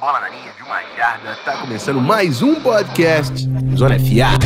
Bola na Linha de uma Jarda. Tá começando mais um podcast Zona FA.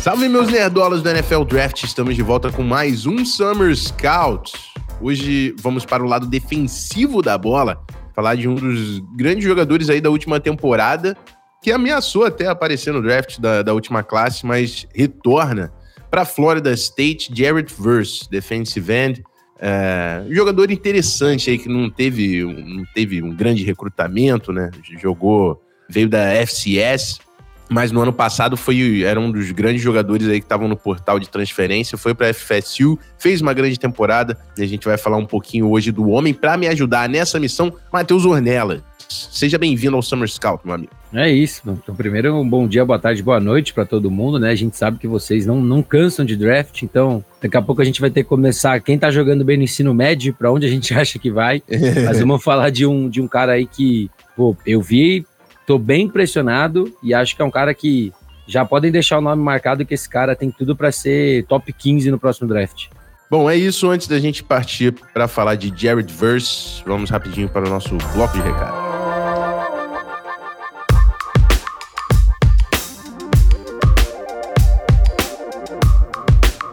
Salve meus nerdolas do NFL Draft, estamos de volta com mais um Summer Scout. Hoje vamos para o lado defensivo da bola, falar de um dos grandes jogadores aí da última temporada, que ameaçou até aparecer no draft da, da última classe, mas retorna para Florida State, Jared Verse, defensive end. É, jogador interessante aí que não teve, não teve um grande recrutamento, né? Jogou, veio da FCS, mas no ano passado foi era um dos grandes jogadores aí que estavam no portal de transferência, foi para FSU, fez uma grande temporada e a gente vai falar um pouquinho hoje do homem para me ajudar nessa missão, Matheus Ornella. Seja bem-vindo ao Summer Scout, meu amigo. É isso. Então, primeiro, um bom dia, boa tarde, boa noite para todo mundo, né? A gente sabe que vocês não, não cansam de draft, então daqui a pouco a gente vai ter que começar. Quem tá jogando bem no ensino médio, para onde a gente acha que vai. Mas vamos falar de um, de um cara aí que, pô, eu vi, tô bem impressionado e acho que é um cara que já podem deixar o nome marcado que esse cara tem tudo para ser top 15 no próximo draft. Bom, é isso. Antes da gente partir para falar de Jared Verse, vamos rapidinho para o nosso bloco de recado.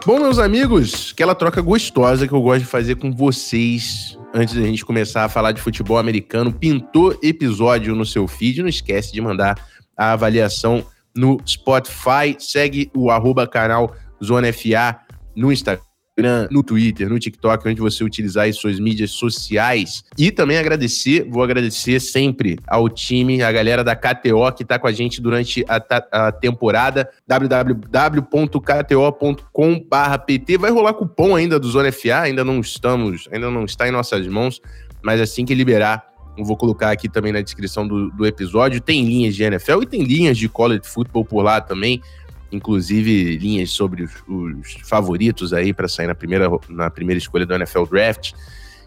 Bom, meus amigos, aquela troca gostosa que eu gosto de fazer com vocês antes da gente começar a falar de futebol americano. Pintou episódio no seu feed, não esquece de mandar a avaliação no Spotify. Segue o arroba canal Zona FA no Instagram Instagram, no Twitter, no TikTok, onde você utilizar as suas mídias sociais. E também agradecer, vou agradecer sempre ao time, a galera da KTO que está com a gente durante a, a temporada, www.kto.com/pt. Vai rolar cupom ainda do Zona FA, ainda não estamos, ainda não está em nossas mãos, mas assim que liberar, vou colocar aqui também na descrição do, do episódio. Tem linhas de NFL e tem linhas de college football por lá também inclusive linhas sobre os, os favoritos aí para sair na primeira, na primeira escolha do NFL Draft.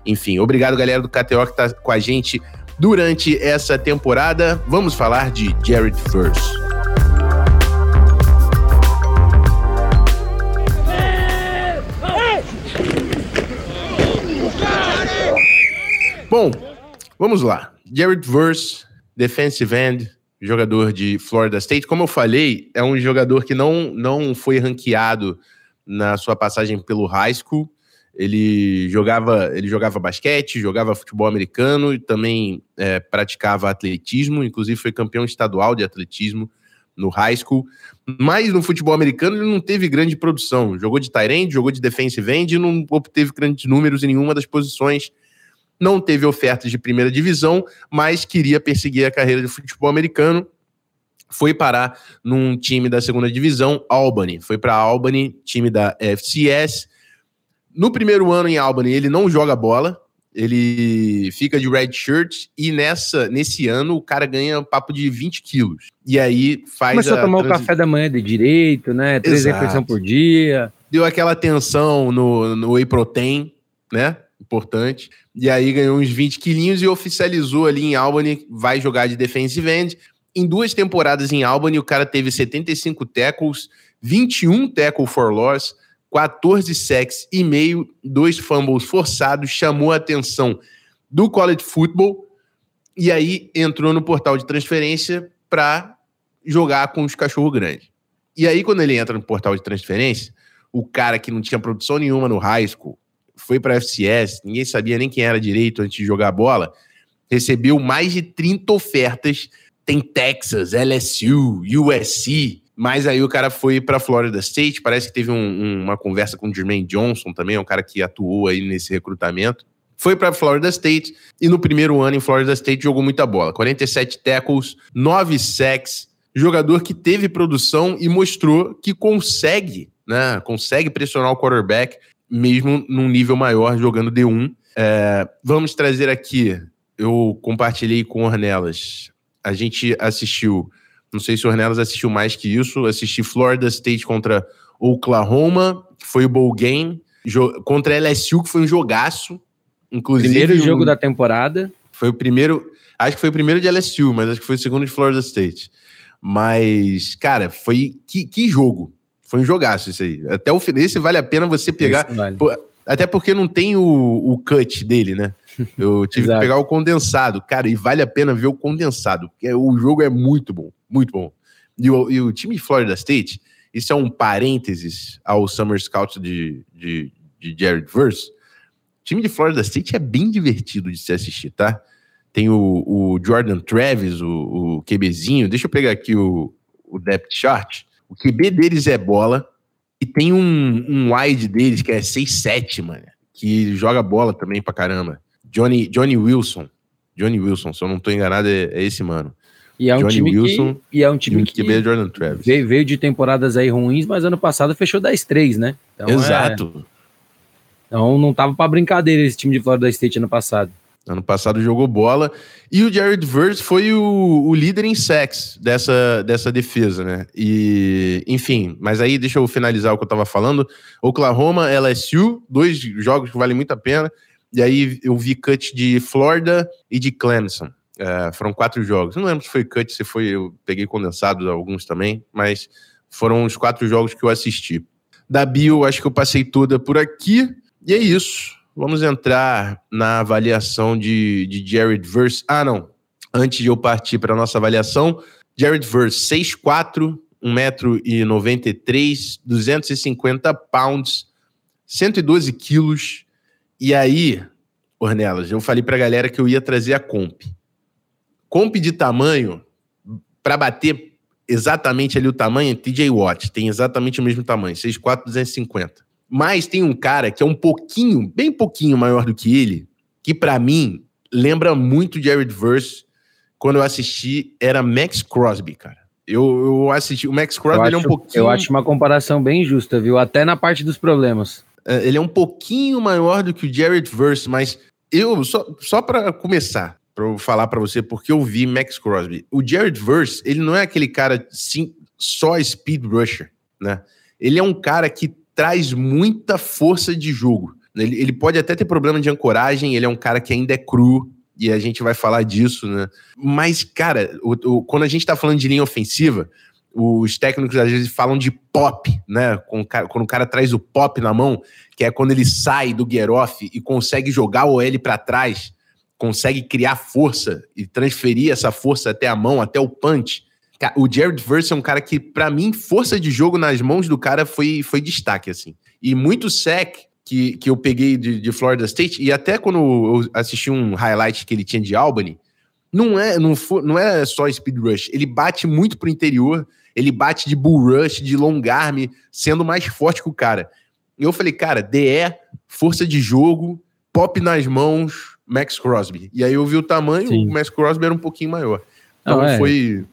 Enfim, obrigado galera do KTO que tá com a gente durante essa temporada. Vamos falar de Jared First. Bom, vamos lá. Jared Verse, defensive end, jogador de Florida State. Como eu falei, é um jogador que não, não foi ranqueado na sua passagem pelo high school. Ele jogava, ele jogava basquete, jogava futebol americano e também é, praticava atletismo, inclusive foi campeão estadual de atletismo no high school. Mas no futebol americano ele não teve grande produção. Jogou de tight end, jogou de defensive end e não obteve grandes números em nenhuma das posições não teve ofertas de primeira divisão, mas queria perseguir a carreira de futebol americano. Foi parar num time da segunda divisão, Albany. Foi para Albany, time da FCS. No primeiro ano em Albany, ele não joga bola, ele fica de red shirt e nessa, nesse ano o cara ganha um papo de 20 quilos. E aí faz. Começou a, a tomar o café da manhã de direito, né? Três refeições por dia. Deu aquela atenção no, no whey protein, né? Importante. E aí ganhou uns 20 quilinhos e oficializou ali em Albany, vai jogar de defensive end. Em duas temporadas em Albany, o cara teve 75 tackles, 21 tackle for loss, 14 sacks e meio, dois fumbles forçados, chamou a atenção do college football e aí entrou no portal de transferência para jogar com os cachorro grandes. E aí quando ele entra no portal de transferência, o cara que não tinha produção nenhuma no high school, foi para FCS, ninguém sabia nem quem era direito antes de jogar bola, recebeu mais de 30 ofertas. Tem Texas, LSU, USC, mas aí o cara foi para Florida State. Parece que teve um, um, uma conversa com o Jermaine Johnson também, é um cara que atuou aí nesse recrutamento. Foi para Florida State e no primeiro ano em Florida State jogou muita bola. 47 tackles, 9 sacks. Jogador que teve produção e mostrou que consegue, né? Consegue pressionar o quarterback mesmo num nível maior, jogando D1. É, vamos trazer aqui, eu compartilhei com Ornelas, a gente assistiu, não sei se o Ornelas assistiu mais que isso, assisti Florida State contra Oklahoma, que foi o bowl game, contra LSU, que foi um jogaço, inclusive... Primeiro jogo um, da temporada. Foi o primeiro, acho que foi o primeiro de LSU, mas acho que foi o segundo de Florida State. Mas, cara, foi, que, que jogo, Foi um jogaço isso aí. Até o final, esse vale a pena você pegar. Vale. Até porque não tem o, o cut dele, né? Eu tive que pegar o condensado. Cara, e vale a pena ver o condensado. Porque o jogo é muito bom, muito bom. E o, e o time de Florida State, isso é um parênteses ao Summer Scout de, de, de Jared Verse. O time de Florida State é bem divertido de se assistir, tá? Tem o, o Jordan Travis, o, o QBzinho. Deixa eu pegar aqui o, o depth chart. O QB deles é bola. E tem um, um wide deles que é 6-7, mano. Que joga bola também pra caramba. Johnny, Johnny Wilson. Johnny Wilson, se eu não tô enganado, é, é esse mano. E é um Johnny time Wilson, que, e é um time que, que Jordan Travis. Veio, veio, de temporadas aí ruins, mas ano passado fechou 10-3, né? Então, Exato. É... Então não tava para brincadeira esse time de Florida State ano passado. Ano passado jogou bola. E o Jared Verse foi o, o, líder em sacks dessa, dessa defesa, né? E, enfim, mas aí deixa eu finalizar o que eu tava falando. Oklahoma, LSU, dois jogos que valem muito a pena. E aí eu vi cut de Florida e de Clemson. É, foram quatro jogos. Não lembro se foi cut, se foi. Eu peguei condensado alguns também, mas foram os quatro jogos que eu assisti. Da Bio, acho que eu passei toda por aqui. E é isso. Vamos entrar na avaliação de, de Jared Verse. Ah, não. Antes de eu partir para a nossa avaliação, Jared Verse, 6'4, 1,93m, 250 pounds, 112 quilos. E aí, Ornelas, eu falei para a galera que eu ia trazer a comp. Comp de tamanho, para bater exatamente ali o tamanho, TJ Watt tem exatamente o mesmo tamanho, 6'4", 250. Mas tem um cara que é um pouquinho, bem pouquinho maior do que ele, que para mim lembra muito Jared Verse. Quando eu assisti, era Max Crosby, cara. Eu, eu assisti. O Max Crosby acho, é um pouquinho. Eu acho uma comparação bem justa, viu? Até na parte dos problemas. É, ele é um pouquinho maior do que o Jared Verse, mas eu, só, só para começar, para eu falar para você, porque eu vi Max Crosby. O Jared Verse, ele não é aquele cara sim, só speed rusher, né? Ele é um cara que traz muita força de jogo. Ele, ele pode até ter problema de ancoragem, ele é um cara que ainda é cru, e a gente vai falar disso, né? Mas, cara, o, o, quando a gente tá falando de linha ofensiva, os técnicos às vezes falam de pop, né? Quando o, cara, quando o cara traz o pop na mão, que é quando ele sai do gear off e consegue jogar o L para trás, consegue criar força e transferir essa força até a mão, até o punch. O Jared Verse é um cara que, para mim, força de jogo nas mãos do cara foi, foi destaque, assim. E muito sec que, que eu peguei de, de Florida State, e até quando eu assisti um highlight que ele tinha de Albany, não é, não, for, não é só speed rush, ele bate muito pro interior, ele bate de bull rush, de long arm, sendo mais forte que o cara. E eu falei, cara, DE, força de jogo, pop nas mãos, Max Crosby. E aí eu vi o tamanho, Sim. o Max Crosby era um pouquinho maior. Então não, é. foi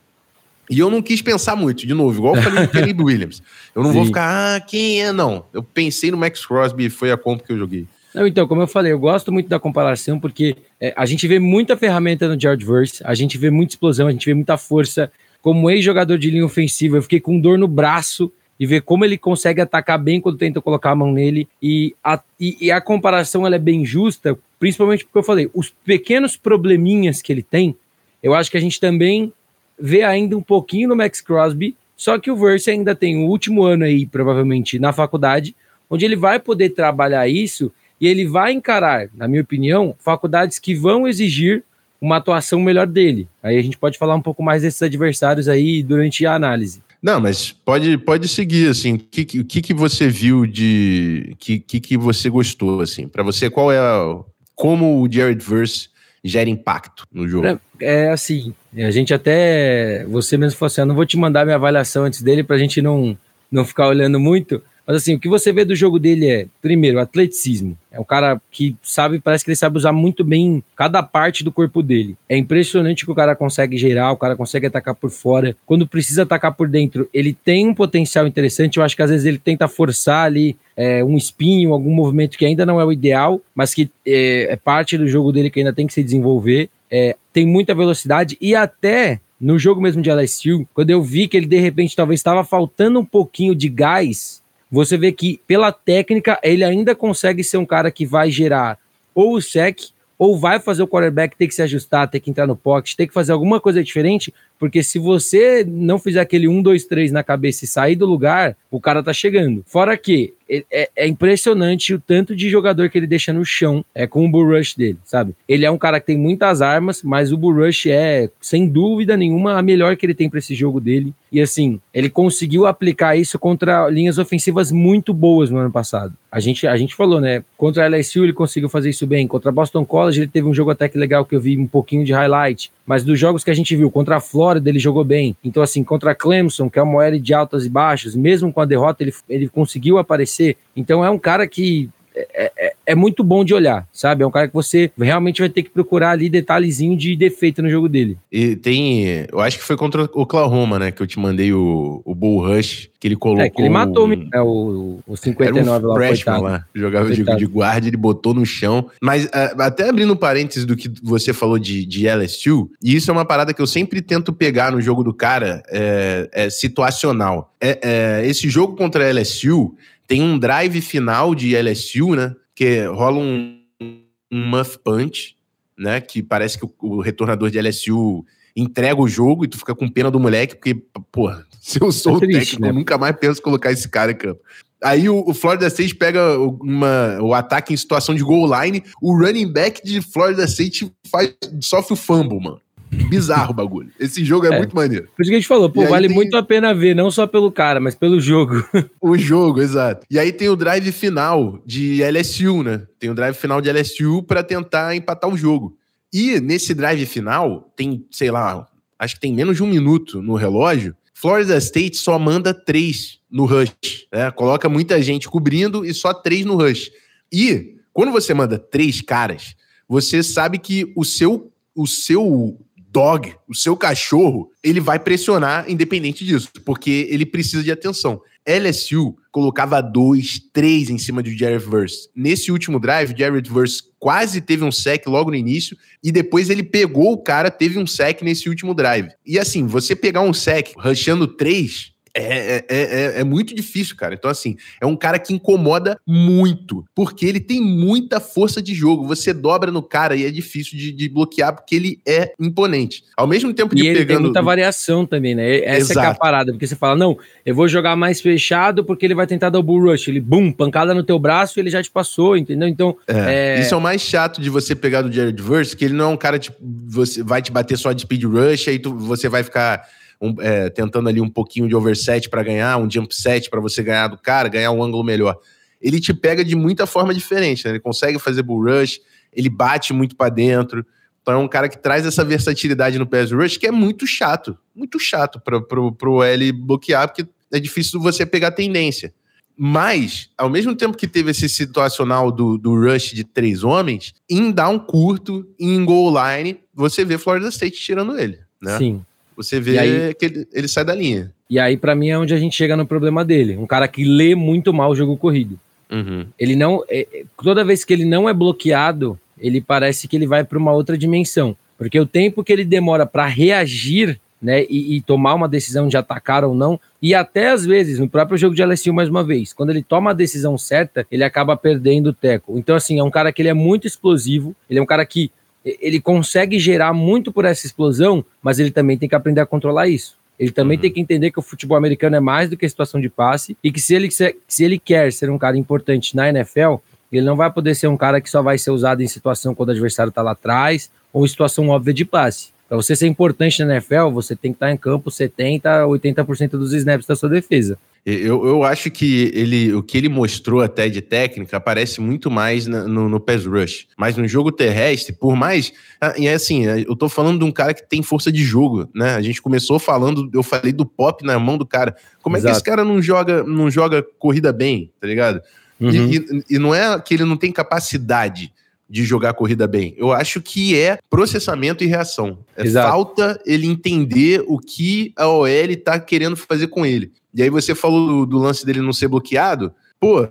e eu não quis pensar muito, de novo, igual eu falei do Caleb Williams. Eu não Sim. vou ficar, ah, quem é? Não. Eu pensei no Max Crosby, foi a compra que eu joguei. Não, então, como eu falei, eu gosto muito da comparação, porque é, a gente vê muita ferramenta no George Verse, a gente vê muita explosão, a gente vê muita força. Como ex-jogador de linha ofensiva, eu fiquei com dor no braço e ver como ele consegue atacar bem quando tenta colocar a mão nele. E a, e, e a comparação ela é bem justa, principalmente porque eu falei, os pequenos probleminhas que ele tem, eu acho que a gente também vê ainda um pouquinho no Max Crosby, só que o Verse ainda tem o último ano aí, provavelmente, na faculdade, onde ele vai poder trabalhar isso e ele vai encarar, na minha opinião, faculdades que vão exigir uma atuação melhor dele. Aí a gente pode falar um pouco mais desses adversários aí durante a análise. Não, mas pode, pode seguir, assim, o que, que, que você viu de... que, que, que você gostou, assim? Para você, qual é a, como o Jared Verse gera impacto no jogo? É, assim, a gente até. Você mesmo falou assim: eu não vou te mandar minha avaliação antes dele para a gente não, não ficar olhando muito. Mas assim, o que você vê do jogo dele é, primeiro, atleticismo. É um cara que sabe, parece que ele sabe usar muito bem cada parte do corpo dele. É impressionante que o cara consegue gerar, o cara consegue atacar por fora. Quando precisa atacar por dentro, ele tem um potencial interessante. Eu acho que às vezes ele tenta forçar ali é, um espinho, algum movimento que ainda não é o ideal, mas que é, é parte do jogo dele que ainda tem que se desenvolver. É, tem muita velocidade e até no jogo mesmo de LSU, quando eu vi que ele de repente talvez estava faltando um pouquinho de gás você vê que pela técnica ele ainda consegue ser um cara que vai gerar ou o sec ou vai fazer o quarterback ter que se ajustar, ter que entrar no pocket, ter que fazer alguma coisa diferente porque se você não fizer aquele 1, 2, 3 na cabeça e sair do lugar, o cara tá chegando. Fora que é, é, é, impressionante o tanto de jogador que ele deixa no chão é, com o Bull Rush dele, sabe? Ele é um cara que tem muitas armas, mas o Bull Rush é, sem dúvida nenhuma, a melhor que ele tem para esse jogo dele. E assim, ele conseguiu aplicar isso contra linhas ofensivas muito boas no ano passado. A gente, a gente falou, né? Contra a LSU ele conseguiu fazer isso bem. Contra Boston College ele teve um jogo até que legal que eu vi um pouquinho de highlight. Mas dos jogos que a gente viu, contra a Flórida ele jogou bem. Então, assim, contra Clemson, que é uma OL de altas e baixas, mesmo com a derrota, ele, ele conseguiu aparecer. Então, é um cara que é, é, é, muito bom de olhar, sabe? É um cara que você realmente vai ter que procurar ali detalhezinho de defeito no jogo dele. E tem. Eu acho que foi contra o Oklahoma, né? Que eu te mandei o, o Bull Rush, que ele colocou. É, que ele matou um, é, o, o 59 Era um lá, freshman lá. Jogava de, de guarda, ele botou no chão. Mas uh, até abrindo parênteses do que você falou de, de LSU, e isso é uma parada que eu sempre tento pegar no jogo do cara, é, é situacional. É, é, esse jogo contra a LSU tem um drive final de LSU, né? Que rola um, um muff punch, né? Que parece que o, o, retornador de LSU entrega o jogo e tu fica com pena do moleque, porque, pô, se eu sou é triste, o técnico, né? eu nunca mais penso em colocar esse cara em campo. Aí o, o Florida State pega uma, o ataque em situação de goal line, o running back de Florida State faz, sofre o fumble, mano. Bizarro o bagulho. Esse jogo é, é, muito maneiro. Por isso que a gente falou, pô, vale tem... muito a pena ver, não só pelo cara, mas pelo jogo. O jogo, exato. E aí tem o drive final de LSU, né? Tem o drive final de LSU para tentar empatar o jogo. E nesse drive final, tem, sei lá, acho que tem menos de um minuto no relógio. Florida State só manda três no rush. Né? Coloca muita gente cobrindo e só três no rush. E quando você manda três caras, você sabe que o seu, o seu dog, o seu cachorro, ele vai pressionar independente disso, porque ele precisa de atenção. LSU colocava dois, três em cima de Jared Verse. Nesse último drive, Jared Verse quase teve um sec logo no início e depois ele pegou o cara, teve um sec nesse último drive. E assim, você pegar um sec rushando três, é, é, é, é, é, muito difícil, cara. Então, assim, é um cara que incomoda muito, porque ele tem muita força de jogo. Você dobra no cara e é difícil de, de bloquear, porque ele é imponente. Ao mesmo tempo de e ele pegando... tem muita variação também, né? Essa Exato. é, é a parada, porque você fala, não, eu vou jogar mais fechado porque ele vai tentar dar o bull rush. Ele, bum, pancada no teu braço e ele já te passou, entendeu? Então. É, Isso é o mais chato de você pegar do Jared Verse, que ele não é um cara, tipo, você vai te bater só de speed rush, aí tu, você vai ficar um, é, tentando ali um pouquinho de overset para ganhar, um jump set para você ganhar do cara, ganhar um ângulo melhor. Ele te pega de muita forma diferente, né? Ele consegue fazer bull rush, ele bate muito para dentro. Então é um cara que traz essa versatilidade no pass rush que é muito chato, muito chato para pro, pro L bloquear, porque é difícil você pegar tendência. Mas, ao mesmo tempo que teve esse situacional do, do rush de três homens, em down curto, em goal line, você vê Florida State tirando ele. Né? Sim. Você vê aí, que ele, ele, sai da linha. E aí, para mim, é onde a gente chega no problema dele. Um cara que lê muito mal o jogo corrido. Uhum. Ele não. É, é toda vez que ele não é bloqueado, ele parece que ele vai para uma outra dimensão. Porque o tempo que ele demora para reagir né, e, e, tomar uma decisão de atacar ou não, e até às vezes, no próprio jogo de LSU, mais uma vez, quando ele toma a decisão certa, ele acaba perdendo o teco. Então, assim, é um cara que ele é muito explosivo, ele é um cara que ele consegue gerar muito por essa explosão, mas ele também tem que aprender a controlar isso. Ele também uhum. tem que entender que o futebol americano é mais do que a situação de passe e que se ele, se ele quer ser um cara importante na NFL, ele não vai poder ser um cara que só vai ser usado em situação quando o adversário está lá atrás ou em situação óbvia de passe. Para você ser importante na NFL, você tem que estar tá em campo 70, 80% dos snaps da sua defesa. Eu, eu acho que ele, o que ele mostrou até de técnica aparece muito mais na, no, no pass rush. Mas no jogo terrestre, por mais. E é assim, eu tô falando de um cara que tem força de jogo, né? A gente começou falando, eu falei do pop na mão do cara. Como Exato. é que esse cara não joga, não joga corrida bem, tá ligado? Uhum. E, e, e não é que ele não tem capacidade de jogar corrida bem. Eu acho que é processamento e reação. É Exato. falta ele entender o que a OL tá querendo fazer com ele. E aí você falou do, do lance dele não ser bloqueado. Pô,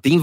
tem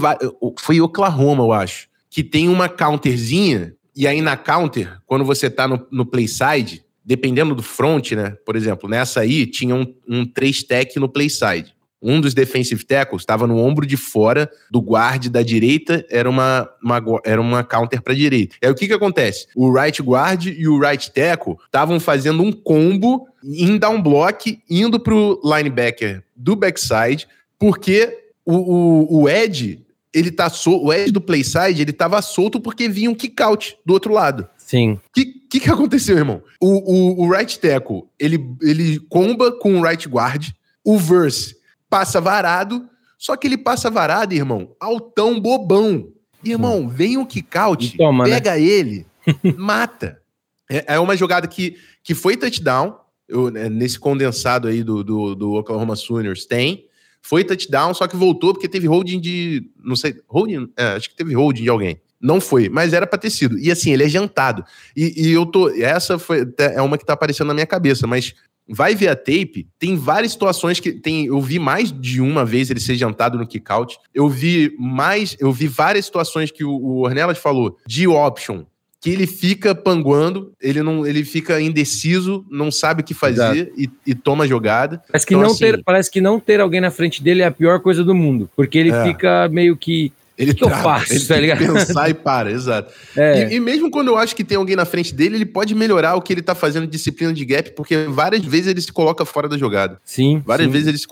foi Oklahoma, eu acho, que tem uma counterzinha e aí na counter, quando você tá no, no play side, dependendo do front, né? Por exemplo, nessa aí tinha um, um 3 tech no play side. um dos defensive tackles estava no ombro de fora do guard da direita, era uma, uma era uma counter para direita. Aí o que que acontece? O right guard e o right tackle estavam fazendo um combo em down block, indo pro linebacker do backside, porque o, o, o Ed, ele tá sol... o Ed do playside, ele tava solto porque vinha um kick out do outro lado. Sim. O que, que, que aconteceu, irmão? O, o, o right tackle, ele, ele comba com o right guard, o verse passa varado, só que ele passa varado, irmão, altão bobão. Irmão, vem um kick-out, né? pega né? ele, mata. É, é, uma jogada que, que foi touchdown, eu, né, nesse condensado aí do, do, do Oklahoma Sooners, tem. Foi touchdown, só que voltou porque teve holding de. Não sei. Holding? É, acho que teve holding de alguém. Não foi, mas era pra ter sido. E assim, ele é jantado. E, e eu tô. Essa foi, é uma que tá aparecendo na minha cabeça, mas vai ver a tape, tem várias situações que tem, eu vi mais de uma vez ele ser jantado no kick out. Eu vi mais, eu vi várias situações que o, o Ornelas falou de option, que ele fica panguando, ele não, ele fica indeciso, não sabe o que fazer e, e, toma jogada. Parece que, então, não assim, ter, parece que não ter alguém na frente dele é a pior coisa do mundo, porque ele é. fica meio que ele que, que eu faço, ele tá ligado? pensar e para, exato. É. E, e, mesmo quando eu acho que tem alguém na frente dele, ele pode melhorar o que ele tá fazendo de disciplina de gap, porque várias vezes ele se coloca fora da jogada. Sim. Várias sim. vezes ele se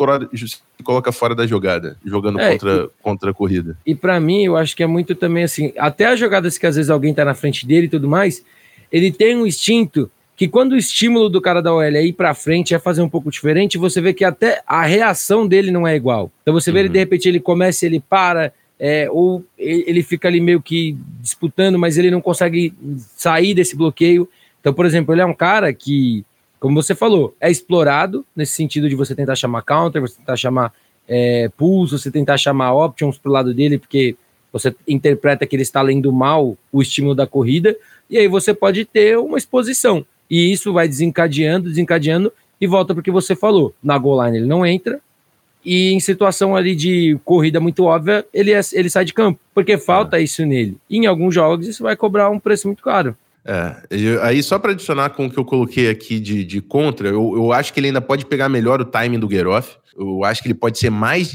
coloca fora da jogada, jogando é, contra, e, contra a corrida. E para mim, eu acho que é muito também assim, até as jogadas que às vezes alguém tá na frente dele e tudo mais, ele tem um instinto que quando o estímulo do cara da OL é ir para frente, é fazer um pouco diferente, você vê que até a reação dele não é igual. Então você vê uhum. ele, de repente, ele começa, ele para, é, ou ele fica ali meio que disputando, mas ele não consegue sair desse bloqueio. Então, por exemplo, ele é um cara que, como você falou, é explorado nesse sentido de você tentar chamar counter, você tentar chamar é, pulse, você tentar chamar options pro lado dele, porque você interpreta que ele está lendo mal o estímulo da corrida, e aí você pode ter uma exposição. E isso vai desencadeando, desencadeando, e volta porque você falou. Na goal line ele não entra, e em situação ali de corrida muito óbvia, ele, é, ele sai de campo, porque falta é. isso nele. E em alguns jogos isso vai cobrar um preço muito caro. É, eu, aí só para adicionar com o que eu coloquei aqui de, de contra, eu, eu acho que ele ainda pode pegar melhor o timing do Geroff. Eu acho que ele pode ser mais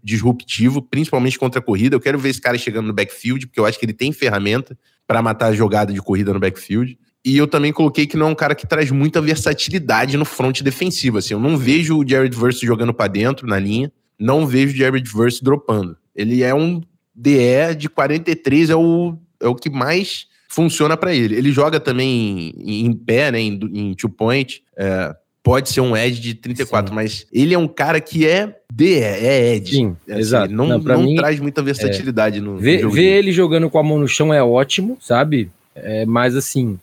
disruptivo, principalmente contra a corrida. Eu quero ver esse cara chegando no backfield, porque eu acho que ele tem ferramenta para matar a jogada de corrida no backfield. E eu também coloquei que não é um cara que traz muita versatilidade no front defensivo. Assim, eu não vejo o Jared Verse jogando para dentro na linha, não vejo o Jared Verse dropando. Ele é um DE de 43, é o, é o que mais funciona para ele. Ele joga também em, em pé, né, em, em two point. É, pode ser um edge de 34, Sim. mas ele é um cara que é DE, é edge. Sim, é assim, exato. Não, não, não mim, traz muita versatilidade é, no, ver, Ver ele jogando com a mão no chão é ótimo, sabe? É, mas assim,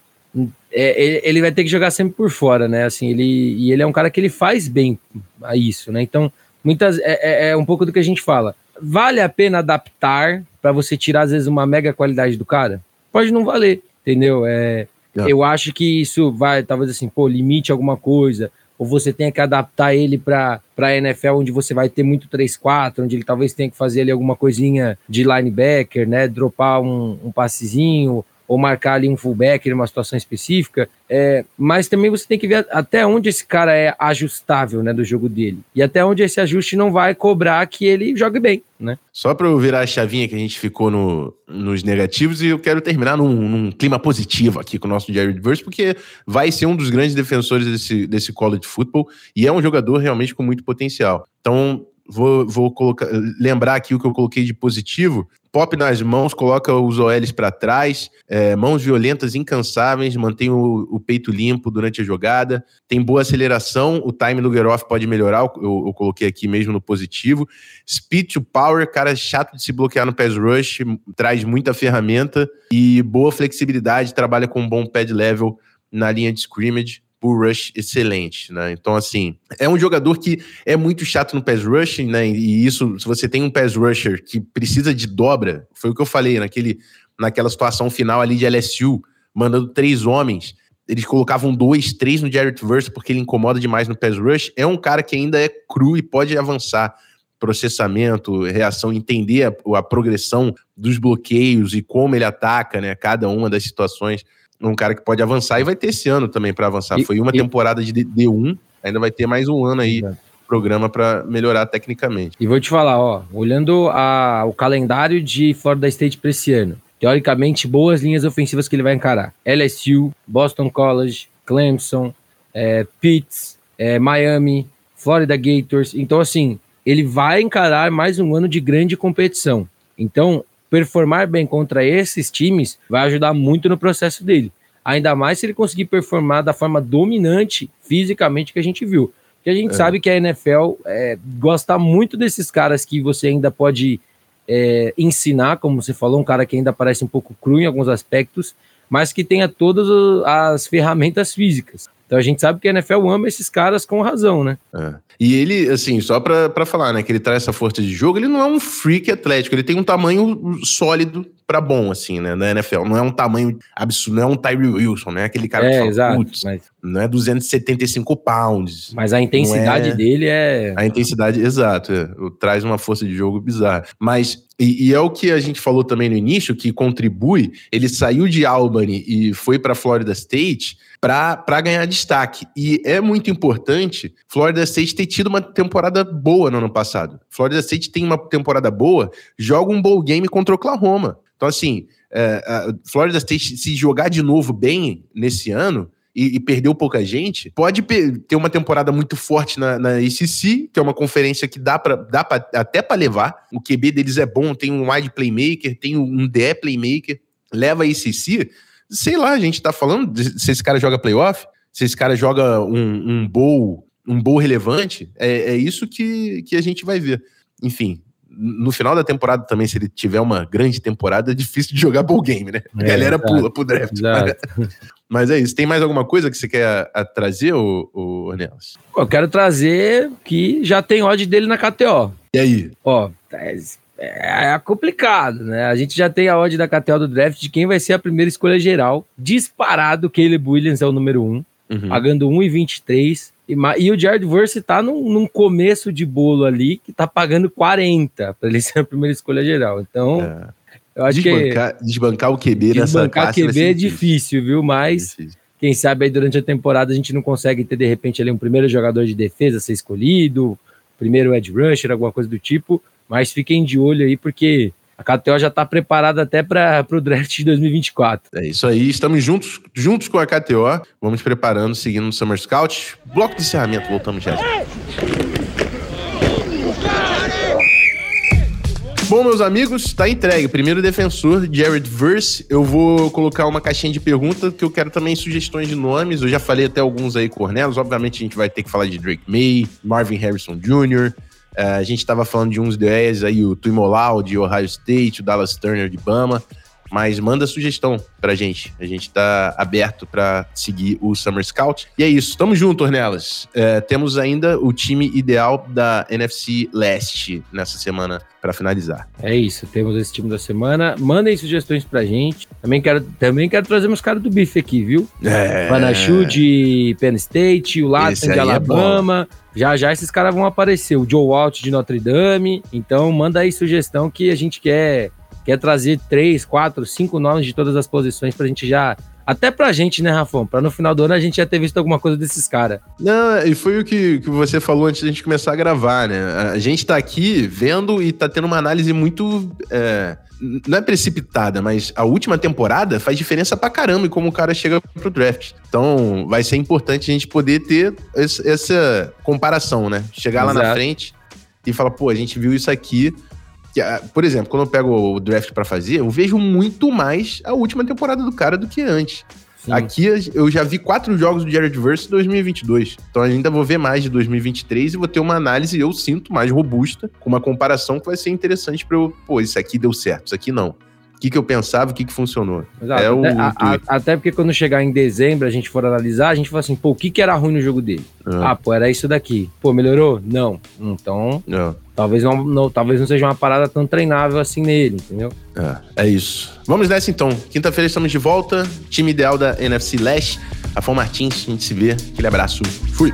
é, ele vai ter que jogar sempre por fora, né? Assim, ele, e ele é um cara que ele faz bem a isso, né? Então, muitas é, é, é um pouco do que a gente fala. Vale a pena adaptar para você tirar, às vezes, uma mega qualidade do cara? Pode não valer, entendeu? É, eu acho que isso vai, talvez assim, pô, limite alguma coisa, ou você tenha que adaptar ele para a NFL, onde você vai ter muito 3-4, onde ele talvez tenha que fazer ali alguma coisinha de linebacker, né? Dropar um, um passezinho, ou marcar ali um fullback numa situação específica, é, mas também você tem que ver até onde esse cara é ajustável né, do jogo dele e até onde esse ajuste não vai cobrar que ele jogue bem. Né? Só para eu virar a chavinha que a gente ficou no, nos negativos e eu quero terminar num, num, clima positivo aqui com o nosso Jared Verse, porque vai ser um dos grandes defensores desse, desse college football e é um jogador realmente com muito potencial. Então, vou, vou colocar, lembrar aqui o que eu coloquei de positivo. Pop nas mãos, coloca os OLs para trás, é, mãos violentas, incansáveis, mantém o, o, peito limpo durante a jogada, tem boa aceleração, o time do Geroff pode melhorar, eu, eu, coloquei aqui mesmo no positivo. Speed to power, cara chato de se bloquear no pass rush, traz muita ferramenta e boa flexibilidade, trabalha com um bom pad level na linha de scrimmage bull rush excelente, né? Então, assim, é um jogador que é muito chato no pass rushing, né? E isso, se você tem um pass rusher que precisa de dobra, foi o que eu falei naquele, naquela situação final ali de LSU, mandando três homens, eles colocavam dois, três no Jarrett Verse porque ele incomoda demais no pass rush. É um cara que ainda é cru e pode avançar processamento, reação, entender a, a progressão dos bloqueios e como ele ataca, né? Cada uma das situações um cara que pode avançar e vai ter esse ano também para avançar. E, Foi uma e, temporada de D1, ainda vai ter mais um ano aí programa para melhorar tecnicamente. E vou te falar, ó, olhando a, o calendário de Florida State para esse ano, teoricamente, boas linhas ofensivas que ele vai encarar: LSU, Boston College, Clemson, é, Pitts, é, Miami, Florida Gators. Então, assim, ele vai encarar mais um ano de grande competição. Então, performar bem contra esses times vai ajudar muito no processo dele. Ainda mais se ele conseguir performar da forma dominante fisicamente que a gente viu. Porque a gente é. sabe que a NFL é, gosta muito desses caras que você ainda pode é, ensinar, como você falou, um cara que ainda parece um pouco cru em alguns aspectos, mas que tenha todas as ferramentas físicas. Então a gente sabe que a NFL ama esses caras com razão, né? É. E ele, assim, só pra, pra falar, né, que ele traz essa força de jogo, ele não é um freak atlético, ele tem um tamanho sólido para bom, assim, né, na NFL. Não é um tamanho absurdo, não é um Tyree Wilson, né? Aquele cara é, que fala, exato, mas... não é 275 pounds. Mas a intensidade é... dele é. A intensidade, exato, é, traz uma força de jogo bizarra. Mas, e, e, é o que a gente falou também no início, que contribui, ele saiu de Albany e foi para Florida State para ganhar destaque. E é muito importante Florida State ter tido uma temporada boa no ano passado. Florida State tem uma temporada boa, joga um bowl game contra Oklahoma. Então, assim, é, Florida State, se jogar de novo bem nesse ano, e, e, perdeu pouca gente, pode ter uma temporada muito forte na, na ACC, que é uma conferência que dá, pra, dá pra, até para levar. O QB deles é bom, tem um wide playmaker, tem um DE playmaker, leva a ACC. Sei lá, a gente tá falando de, se esse cara joga playoff, se esse cara joga um, um bowl, um bowl relevante, é, é isso que, que a gente vai ver. Enfim, no final da temporada também, se ele tiver uma grande temporada, é difícil de jogar bowl game, né? A é, galera exato, pula pro draft. Mas é isso. Tem mais alguma coisa que você quer a, a trazer, o, o Ornelas? Eu quero trazer que já tem odd dele na KTO. E aí? Ó, é, é complicado, né? A gente já tem a odd da KTO do draft de quem vai ser a primeira escolha geral. Disparado, Caleb Williams é o número 1, um, uhum. pagando 1,23. E, e o Jared Verse tá num, num, começo de bolo ali que tá pagando 40 para ele ser a primeira escolha geral. Então, é. eu acho desbancar, que. Desbancar o QB nessa Desbancar o QB é difícil, viu? Mas. Difícil. Quem sabe aí durante a temporada a gente não consegue ter de repente ali um primeiro jogador de defesa ser escolhido, primeiro edge rusher, alguma coisa do tipo, mas fiquem de olho aí porque a KTO já está preparada até para o draft de 2024. É isso aí, estamos juntos, juntos com a KTO. Vamos preparando, seguindo no Summer Scout. Bloco de encerramento, voltamos já. Bom, meus amigos, está entregue. Primeiro defensor, Jared Verse. Eu vou colocar uma caixinha de perguntas, que eu quero também sugestões de nomes. Eu já falei até alguns aí, Cornelos. Obviamente, a gente vai ter que falar de Drake May, Marvin Harrison Jr., a gente estava falando de uns ideias aí, o Tuimolau de Ohio State, o Dallas Turner de Bama, mas manda sugestão pra gente. A gente tá aberto para seguir o Summer Scout. E é isso, tamo junto, Ornelas. É, temos ainda o time ideal da NFC Leste nessa semana para finalizar. É isso, temos esse time da semana. Mandem sugestões pra gente. Também quero, também quero trazer meus caras do bife aqui, viu? É. Panachu de Penn State, o Latin de é Alabama. É já já esses caras vão aparecer. O Joe Walt de Notre Dame. Então manda aí sugestão que a gente quer, quer trazer três, quatro, cinco nomes de todas as posições pra gente já até pra gente, né, Rafão? Pra no final do ano a gente já ter visto alguma coisa desses caras. Não, e foi o que, que você falou antes da gente começar a gravar, né? A gente tá aqui vendo e tá tendo uma análise muito. É, não é precipitada, mas a última temporada faz diferença pra caramba em como o cara chega pro draft. Então vai ser importante a gente poder ter essa, comparação, né? Chegar Exato. lá na frente e falar, pô, a gente viu isso aqui por exemplo, quando eu pego o draft para fazer, eu vejo muito mais a última temporada do cara do que antes. Sim. Aqui eu já vi quatro jogos do Jared Verse em 2022. Então ainda vou ver mais de 2023 e vou ter uma análise, eu sinto, mais robusta, com uma comparação que vai ser interessante para eu, pô, isso aqui deu certo, isso aqui não o que, que eu pensava, o que, que funcionou. Exato. É o, a, a, até porque quando chegar em dezembro, a gente for analisar, a gente fala assim, pô, o que, que era ruim no jogo dele? Ah, ah pô, era isso daqui. Pô, melhorou? Não. Então, não. Talvez, não, não, talvez não seja uma parada tão treinável assim nele, entendeu? É, é isso. Vamos nessa então. Quinta-feira estamos de volta. Time ideal da NFC Leste. Rafael Martins, a gente se vê. Aquele abraço. Fui.